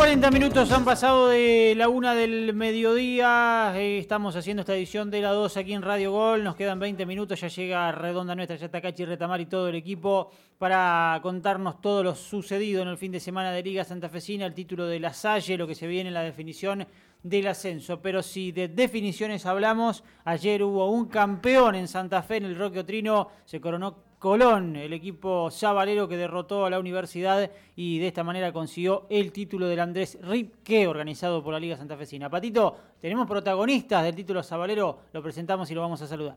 40 minutos han pasado de la una del mediodía. Eh, estamos haciendo esta edición de la 2 aquí en Radio Gol. Nos quedan 20 minutos. Ya llega Redonda Nuestra, ya está Cachi Retamar y todo el equipo para contarnos todo lo sucedido en el fin de semana de Liga Santafesina, el título de la Salle, lo que se viene en la definición del ascenso. Pero si de definiciones hablamos, ayer hubo un campeón en Santa Fe, en el Roque Otrino, se coronó Colón, el equipo sabalero que derrotó a la universidad y de esta manera consiguió el título del Andrés Ripke, organizado por la Liga Santafesina. Patito, tenemos protagonistas del título sabalero, lo presentamos y lo vamos a saludar.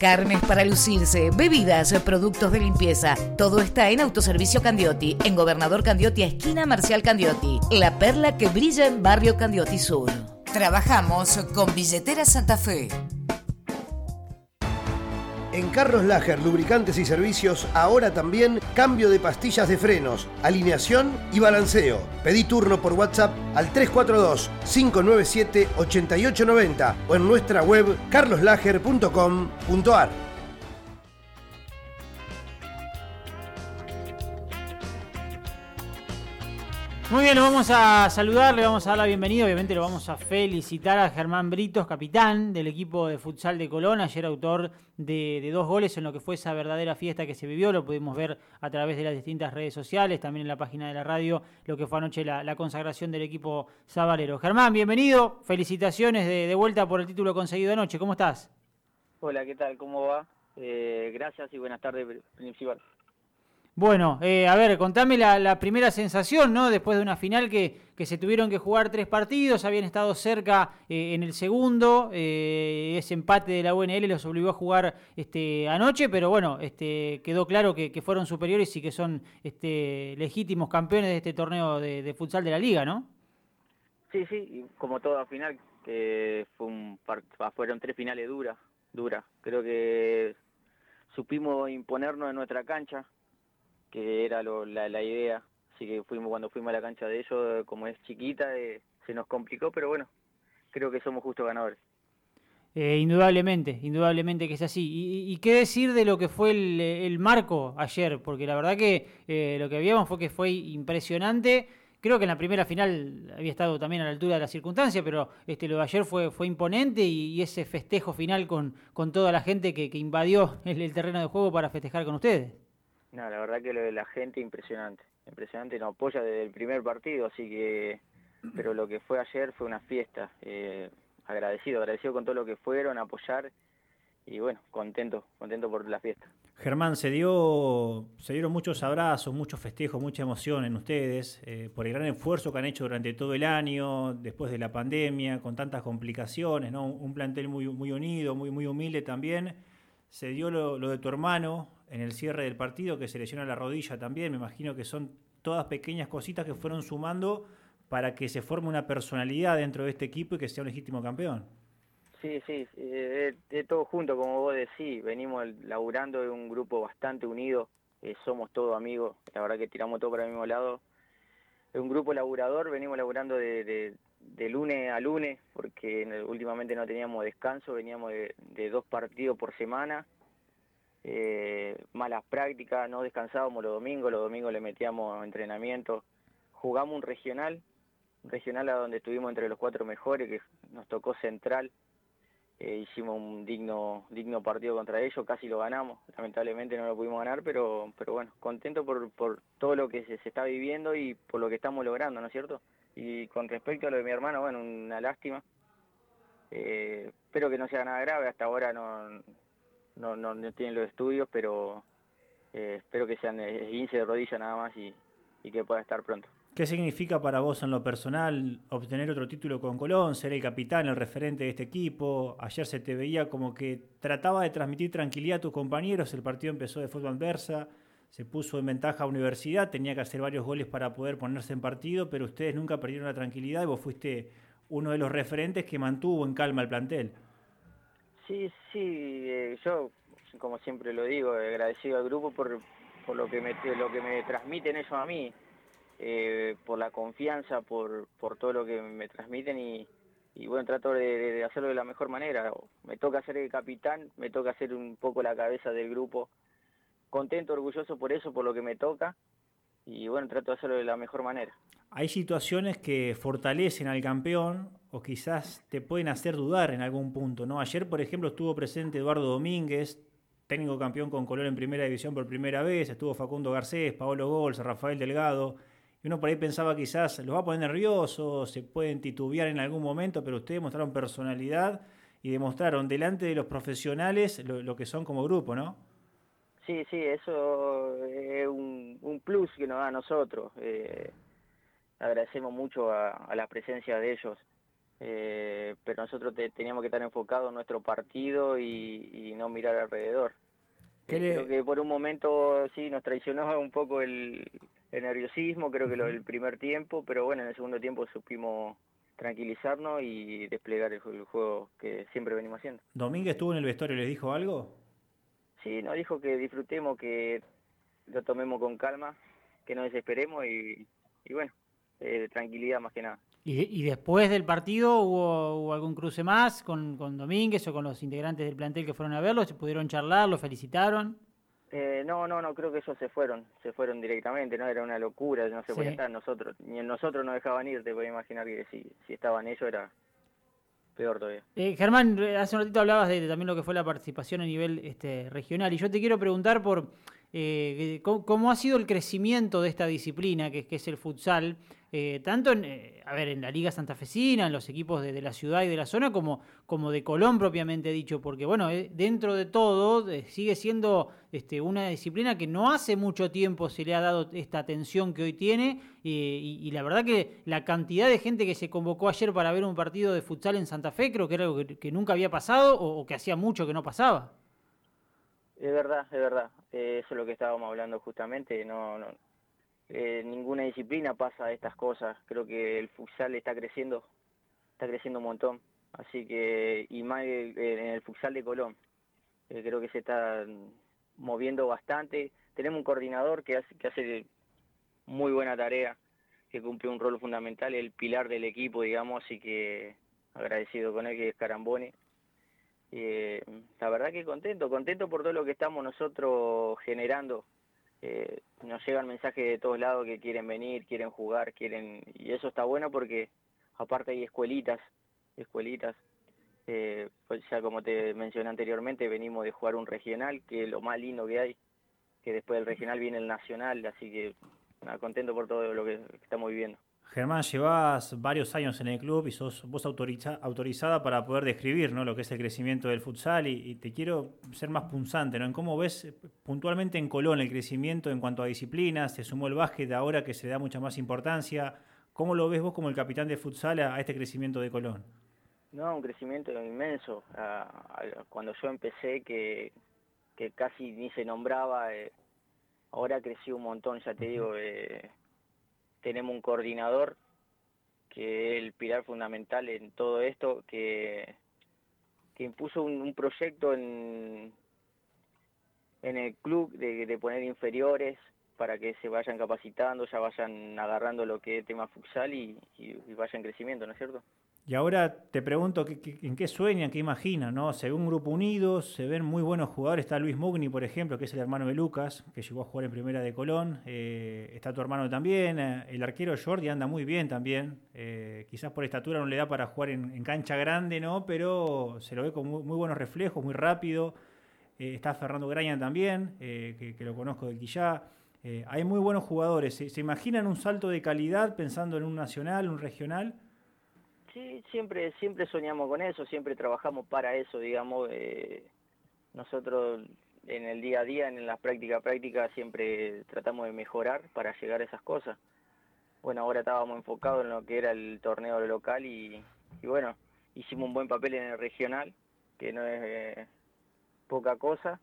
Carnes para lucirse, bebidas, productos de limpieza. Todo está en Autoservicio Candiotti, en Gobernador Candiotti, esquina Marcial Candiotti. La perla que brilla en Barrio Candiotti Sur. Trabajamos con Billetera Santa Fe. En Carlos Lager, lubricantes y servicios, ahora también cambio de pastillas de frenos, alineación y balanceo. Pedí turno por WhatsApp al 342-597-8890 o en nuestra web carloslager.com.ar. Muy bien, lo vamos a saludar, le vamos a dar la bienvenida, obviamente lo vamos a felicitar a Germán Britos, capitán del equipo de futsal de Colón, ayer autor de, dos goles en lo que fue esa verdadera fiesta que se vivió, lo pudimos ver a través de las distintas redes sociales, también en la página de la radio, lo que fue anoche la, consagración del equipo sabalero. Germán, bienvenido, felicitaciones de, vuelta por el título conseguido anoche, ¿cómo estás? Hola, ¿qué tal? ¿Cómo va? Eh, gracias y buenas tardes, principal. Bueno, eh, a ver, contame la, primera sensación, ¿no? Después de una final que, que, se tuvieron que jugar tres partidos, habían estado cerca eh, en el segundo, eh, ese empate de la UNL los obligó a jugar este, anoche, pero bueno, este, quedó claro que, fueron superiores y que son este, legítimos campeones de este torneo de, futsal de la liga, ¿no? Sí, sí, como toda final, que fue un fueron tres finales duras, duras. Creo que supimos imponernos en nuestra cancha, que era la, idea. Así que fuimos cuando fuimos a la cancha de ellos, como es chiquita, eh, se nos complicó, pero bueno, creo que somos justos ganadores. Eh, indudablemente, indudablemente que es así. ¿Y, qué decir de lo que fue el, marco ayer? Porque la verdad que eh, lo que habíamos fue que fue impresionante. Creo que en la primera final había estado también a la altura de la circunstancia, pero este, lo de ayer fue, fue imponente y, ese festejo final con, con toda la gente que, invadió el terreno de juego para festejar con ustedes. No, la verdad que lo de la gente impresionante, impresionante, nos apoya desde el primer partido, así que, pero lo que fue ayer fue una fiesta, eh, agradecido, agradecido con todo lo que fueron a apoyar y bueno, contento, contento por la fiesta. Germán, se dio, se dieron muchos abrazos, muchos festejos, mucha emoción en ustedes eh, por el gran esfuerzo que han hecho durante todo el año, después de la pandemia, con tantas complicaciones, ¿no? Un plantel muy, muy unido, muy, muy humilde también. Se dio lo, lo de tu hermano, en el cierre del partido, que se lesiona la rodilla también. Me imagino que son todas pequeñas cositas que fueron sumando para que se forme una personalidad dentro de este equipo y que sea un legítimo campeón. Sí, sí, de, todo junto, como vos decís, venimos laburando de un grupo bastante unido, eh, somos todos amigos, la verdad que tiramos todo para el mismo lado. Es un grupo laburador, venimos laburando de, de, lunes a lunes, porque últimamente no teníamos descanso, veníamos de dos partidos por semana, eh, malas prácticas, no descansábamos los domingos, los domingos le metíamos entrenamiento, jugamos un regional, un regional a donde estuvimos entre los cuatro mejores, que nos tocó central, eh, hicimos un digno digno partido contra ellos, casi lo ganamos, lamentablemente no lo pudimos ganar, pero pero bueno, contento por, por todo lo que se, está viviendo y por lo que estamos logrando, ¿no es cierto? Y con respecto a lo de mi hermano, bueno, una lástima, eh, espero que no sea nada grave, hasta ahora no, no, no, no tienen los estudios, pero eh, espero que sean 15 de rodilla nada más y, que pueda estar pronto. ¿Qué significa para vos en lo personal obtener otro título con Colón, ser el capitán, el referente de este equipo? Ayer se te veía como que trataba de transmitir tranquilidad a tus compañeros, el partido empezó de fútbol adversa, se puso en ventaja a Universidad, tenía que hacer varios goles para poder ponerse en partido, pero ustedes nunca perdieron la tranquilidad y vos fuiste uno de los referentes que mantuvo en calma el plantel. Sí, sí, eh, yo, como siempre lo digo, agradecido al grupo por, por lo, que me, lo que me transmiten ellos a mí, eh, por la confianza, por, por todo lo que me transmiten y, y bueno, trato de, hacerlo de la mejor manera. Me toca ser el capitán, me toca ser un poco la cabeza del grupo. Contento, orgulloso por eso, por lo que me toca. Y bueno, trato de hacerlo de la mejor manera. Hay situaciones que fortalecen al campeón o quizás te pueden hacer dudar en algún punto, ¿no? Ayer, por ejemplo, estuvo presente Eduardo Domínguez, técnico campeón con color en primera división por primera vez, estuvo Facundo Garcés, Paolo Gols, Rafael Delgado, y uno por ahí pensaba quizás los va a poner nerviosos, se pueden titubear en algún momento, pero ustedes mostraron personalidad y demostraron delante de los profesionales lo, que son como grupo, ¿no? Sí, sí, eso es un, plus que nos da a nosotros. Eh, agradecemos mucho a, la presencia de ellos, eh, pero nosotros teníamos que estar enfocados en nuestro partido y, no mirar alrededor. Creo que por un momento sí nos traicionó un poco el, nerviosismo, creo que lo del primer tiempo, pero bueno, en el segundo tiempo supimos tranquilizarnos y desplegar el, juego que siempre venimos haciendo. ¿Domínguez estuvo en el vestuario y les dijo algo? Sí, nos dijo que disfrutemos, que lo tomemos con calma, que no desesperemos y, bueno, eh, tranquilidad más que nada. ¿Y, después del partido hubo, algún cruce más con, con Domínguez o con los integrantes del plantel que fueron a verlo? ¿Se pudieron charlar? ¿Lo felicitaron? Eh, no, no, no, creo que ellos se fueron, se fueron directamente, no era una locura, no se podía estar nosotros, ni en nosotros no dejaban ir, te puedes imaginar que si, si estaban ellos era peor todavía. Eh, Germán, hace un ratito hablabas de, también lo que fue la participación a nivel este, regional, y yo te quiero preguntar por eh, ¿cómo, ha sido el crecimiento de esta disciplina, que es el futsal, eh, tanto en, eh, a ver, en la Liga Santafesina, en los equipos de, la ciudad y de la zona, como, como de Colón propiamente dicho, porque bueno, dentro de todo sigue siendo este, una disciplina que no hace mucho tiempo se le ha dado esta atención que hoy tiene, y, la verdad que la cantidad de gente que se convocó ayer para ver un partido de futsal en Santa Fe, creo que era algo que, nunca había pasado o que hacía mucho que no pasaba. Es verdad, es verdad. Eh, eso es lo que estábamos hablando justamente. No, no eh, ninguna disciplina pasa estas cosas. Creo que el futsal está creciendo, está creciendo un montón. Así que, y más en el futsal de Colón, eh, creo que se está moviendo bastante. Tenemos un coordinador que hace, que hace muy buena tarea, que cumple un rol fundamental, el pilar del equipo, digamos, así que agradecido con él, que es Carambone eh, la verdad que contento, contento por todo lo que estamos nosotros generando. Eh, nos llegan mensajes de todos lados que quieren venir, quieren jugar, quieren y eso está bueno porque aparte hay escuelitas, escuelitas. Eh, pues ya como te mencioné anteriormente, venimos de jugar un regional, que es lo más lindo que hay, que después del regional viene el nacional, así que nada, contento por todo lo que estamos viviendo. Germán, llevas varios años en el club y sos vos autorizada para poder describir ¿no? lo que es el crecimiento del futsal y, te quiero ser más punzante, ¿no? En cómo ves puntualmente en Colón el crecimiento en cuanto a disciplinas, se sumó el básquet ahora que se da mucha más importancia. ¿Cómo lo ves vos como el capitán de futsal a, este crecimiento de Colón? No, un crecimiento inmenso. cuando yo empecé, que, casi ni se nombraba, eh, ahora creció un montón, ya te digo. Eh, tenemos un coordinador que es el pilar fundamental en todo esto, que, que impuso un, proyecto en, en el club de, poner inferiores para que se vayan capacitando, ya vayan agarrando lo que es tema futsal y, y, y vayan crecimiento, ¿no es cierto? Y ahora te pregunto en qué sueñan, qué imaginan, ¿no? Se ve un grupo unido, se ven muy buenos jugadores. Está Luis Mugni, por ejemplo, que es el hermano de Lucas, que llegó a jugar en primera de Colón. Eh, está tu hermano también. Eh, el arquero Jordi anda muy bien también. Eh, quizás por estatura no le da para jugar en, cancha grande, ¿no? Pero se lo ve con muy, buenos reflejos, muy rápido. está Fernando Graña también, que, lo conozco del Quillá. hay muy buenos jugadores. ¿Se imaginan un salto de calidad pensando en un nacional, un regional? Sí, siempre, siempre soñamos con eso, siempre trabajamos para eso, digamos. Eh, nosotros en el día a día, en las prácticas prácticas, siempre tratamos de mejorar para llegar a esas cosas. Bueno, ahora estábamos enfocados en lo que era el torneo local y, bueno, hicimos un buen papel en el regional, que no es eh, poca cosa.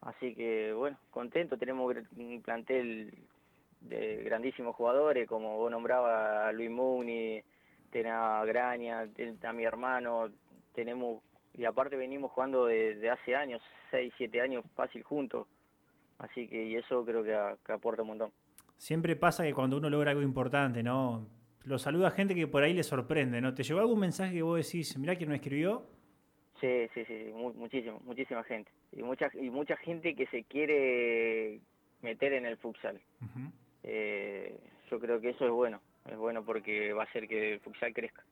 Así que bueno, contento, tenemos un plantel de grandísimos jugadores, como vos nombraba Luis Mugni, tenés a Graña, a mi hermano, tenemos, y aparte venimos jugando desde hace años, 6, 7 años fácil juntos, así que y eso creo que, aporta un montón. Siempre pasa que cuando uno logra algo importante, ¿no? Lo saluda gente que por ahí le sorprende, ¿no? ¿Te llegó algún mensaje que vos decís, mirá quién me escribió? Sí, sí, sí, muchísimo, muchísima gente. Y mucha, y mucha gente que se quiere meter en el futsal. eh, yo creo que eso es bueno, es bueno porque va a hacer que el futsal crezca.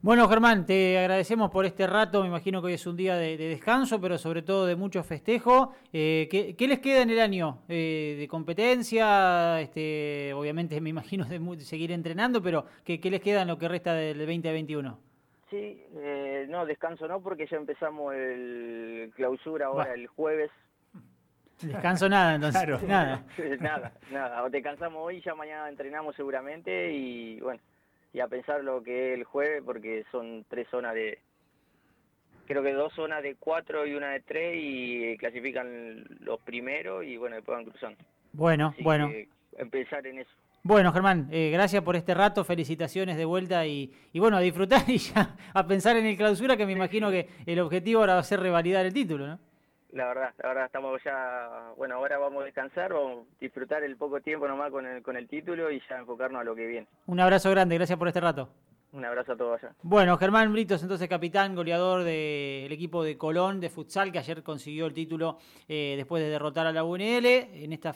Bueno, Germán, te agradecemos por este rato. Me imagino que hoy es un día de, descanso, pero sobre todo de mucho festejo. Eh, ¿qué, les queda en el año eh, de competencia? Este, obviamente, me imagino de, seguir entrenando, pero ¿qué, les queda en lo que resta del 2021? Sí, eh, no, descanso no, porque ya empezamos el clausura ahora el jueves. Descanso nada, entonces. nada. nada, nada. O descansamos hoy, ya mañana entrenamos seguramente y bueno y a pensar lo que es el jueves, porque son tres zonas de, creo que dos zonas de cuatro y una de tres y clasifican los primeros y bueno, después van cruzando. Bueno, bueno. Empezar en eso. Bueno, Germán, eh, gracias por este rato, felicitaciones de vuelta y, y, bueno, a disfrutar y ya a pensar en el clausura, que me imagino que el objetivo ahora va a ser revalidar el título, ¿no? La verdad, la verdad estamos ya, bueno, ahora vamos a descansar, vamos a disfrutar el poco tiempo nomás con el, con el título y ya enfocarnos a lo que viene. Un abrazo grande, gracias por este rato. Un abrazo a todos allá. Bueno, Germán Britos, entonces capitán, goleador del equipo de Colón de futsal, que ayer consiguió el título eh, después de derrotar a la UNL en esta